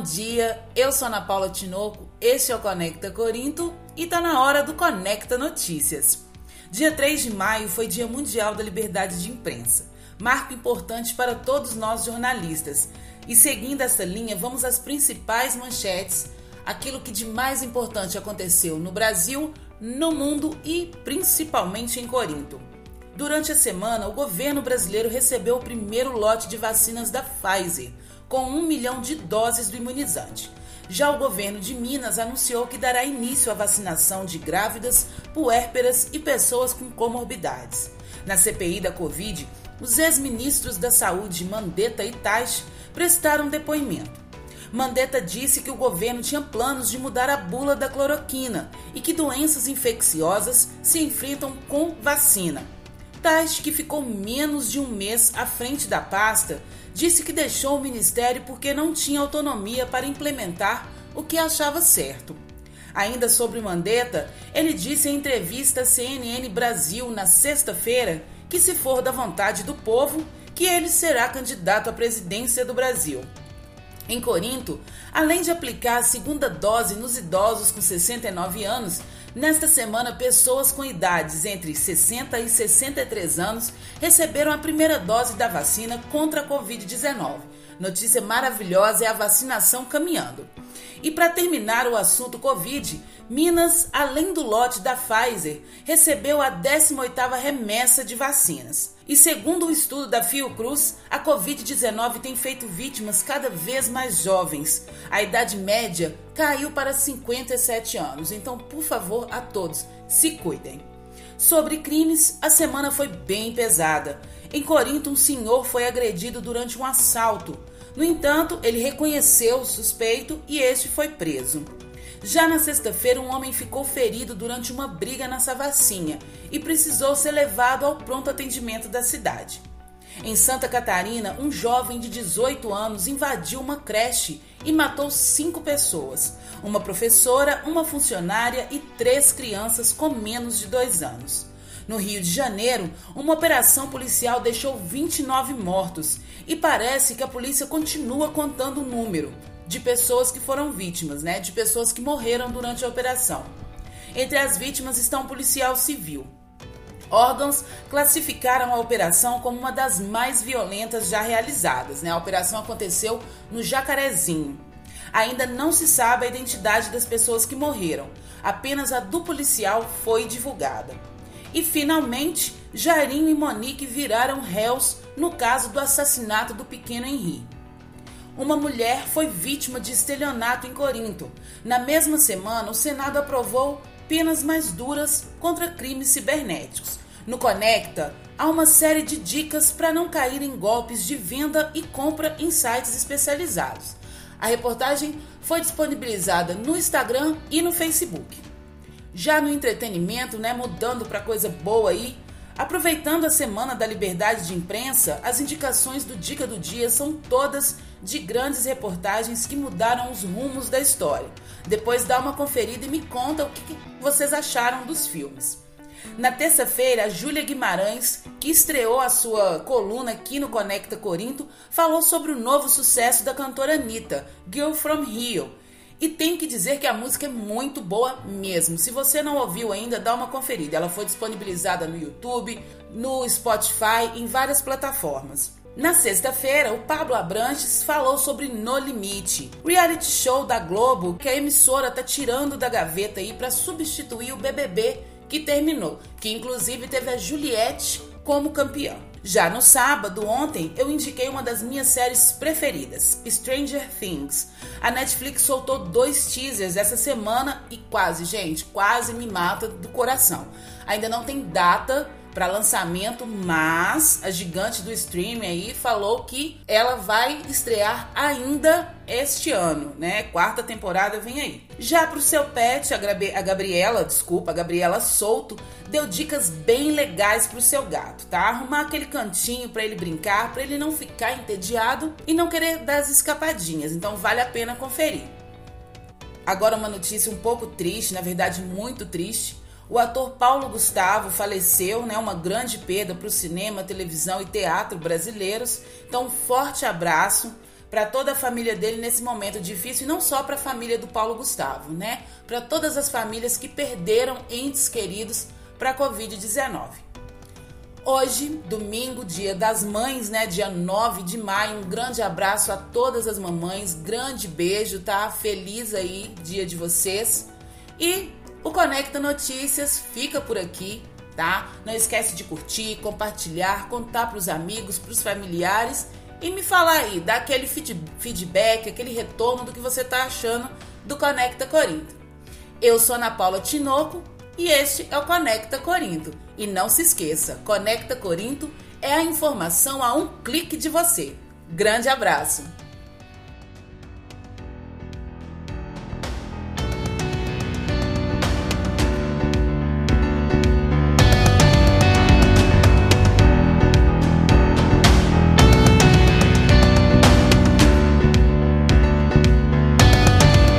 bom dia. Eu sou Ana Paula Tinoco, este é o Conecta Corinto e tá na hora do Conecta Notícias. Dia 3 de maio foi Dia Mundial da Liberdade de Imprensa, marco importante para todos nós jornalistas. E seguindo essa linha, vamos às principais manchetes, aquilo que de mais importante aconteceu no Brasil, no mundo e principalmente em Corinto. Durante a semana, o governo brasileiro recebeu o primeiro lote de vacinas da Pfizer com um milhão de doses do imunizante. Já o governo de Minas anunciou que dará início à vacinação de grávidas, puérperas e pessoas com comorbidades. Na CPI da Covid, os ex-ministros da Saúde Mandetta e Tais prestaram depoimento. Mandetta disse que o governo tinha planos de mudar a bula da cloroquina e que doenças infecciosas se enfrentam com vacina. Tais, que ficou menos de um mês à frente da pasta, disse que deixou o ministério porque não tinha autonomia para implementar o que achava certo. Ainda sobre Mandetta, ele disse em entrevista à CNN Brasil na sexta-feira que, se for da vontade do povo, que ele será candidato à presidência do Brasil. Em Corinto, além de aplicar a segunda dose nos idosos com 69 anos, Nesta semana, pessoas com idades entre 60 e 63 anos receberam a primeira dose da vacina contra a Covid-19. Notícia maravilhosa é a vacinação caminhando. E para terminar o assunto Covid, Minas, além do lote da Pfizer, recebeu a 18ª remessa de vacinas. E segundo um estudo da Fiocruz, a Covid-19 tem feito vítimas cada vez mais jovens. A idade média caiu para 57 anos. Então, por favor, a todos, se cuidem. Sobre crimes, a semana foi bem pesada. Em Corinto, um senhor foi agredido durante um assalto. No entanto, ele reconheceu o suspeito e este foi preso. Já na sexta-feira, um homem ficou ferido durante uma briga na Savassinha e precisou ser levado ao pronto atendimento da cidade. Em Santa Catarina, um jovem de 18 anos invadiu uma creche e matou cinco pessoas: uma professora, uma funcionária e três crianças com menos de dois anos. No Rio de Janeiro, uma operação policial deixou 29 mortos e parece que a polícia continua contando o número de pessoas que foram vítimas, né? De pessoas que morreram durante a operação. Entre as vítimas está um policial civil. Órgãos classificaram a operação como uma das mais violentas já realizadas. Né? A operação aconteceu no Jacarezinho. Ainda não se sabe a identidade das pessoas que morreram, apenas a do policial foi divulgada. E finalmente, Jairinho e Monique viraram réus no caso do assassinato do pequeno Henri. Uma mulher foi vítima de estelionato em Corinto. Na mesma semana, o Senado aprovou penas mais duras contra crimes cibernéticos. No Conecta, há uma série de dicas para não cair em golpes de venda e compra em sites especializados. A reportagem foi disponibilizada no Instagram e no Facebook. Já no entretenimento, né, mudando para coisa boa aí, aproveitando a semana da liberdade de imprensa, as indicações do Dica do Dia são todas de grandes reportagens que mudaram os rumos da história. Depois dá uma conferida e me conta o que vocês acharam dos filmes. Na terça-feira, a Júlia Guimarães, que estreou a sua coluna aqui no Conecta Corinto, falou sobre o novo sucesso da cantora Anitta, Girl From Rio, e tenho que dizer que a música é muito boa mesmo. Se você não ouviu ainda, dá uma conferida. Ela foi disponibilizada no YouTube, no Spotify, em várias plataformas. Na sexta-feira, o Pablo Abranches falou sobre No Limite, reality show da Globo que a emissora está tirando da gaveta aí para substituir o BBB que terminou, que inclusive teve a Juliette como campeã. Já no sábado, ontem, eu indiquei uma das minhas séries preferidas, Stranger Things. A Netflix soltou dois teasers essa semana e quase, gente, quase me mata do coração. Ainda não tem data para lançamento, mas a gigante do streaming aí falou que ela vai estrear ainda este ano, né? Quarta temporada vem aí. Já pro seu pet, a, Gabriela, desculpa, a Gabriela Souto, deu dicas bem legais pro seu gato, tá? Arrumar aquele cantinho para ele brincar, para ele não ficar entediado e não querer dar as escapadinhas. Então vale a pena conferir. Agora uma notícia um pouco triste, na verdade muito triste. O ator Paulo Gustavo faleceu, né? Uma grande perda para o cinema, televisão e teatro brasileiros. Então, um forte abraço para toda a família dele nesse momento difícil e não só para a família do Paulo Gustavo, né? Para todas as famílias que perderam entes queridos para a Covid-19. Hoje, domingo, dia das mães, né? Dia 9 de maio. Um grande abraço a todas as mamães, grande beijo, tá? Feliz aí, dia de vocês. E o Conecta Notícias fica por aqui, tá? Não esquece de curtir, compartilhar, contar para os amigos, para os familiares e me falar aí, dar aquele feedback, aquele retorno do que você está achando do Conecta Corinto. Eu sou Ana Paula Tinoco e este é o Conecta Corinto. E não se esqueça, Conecta Corinto é a informação a um clique de você. Grande abraço!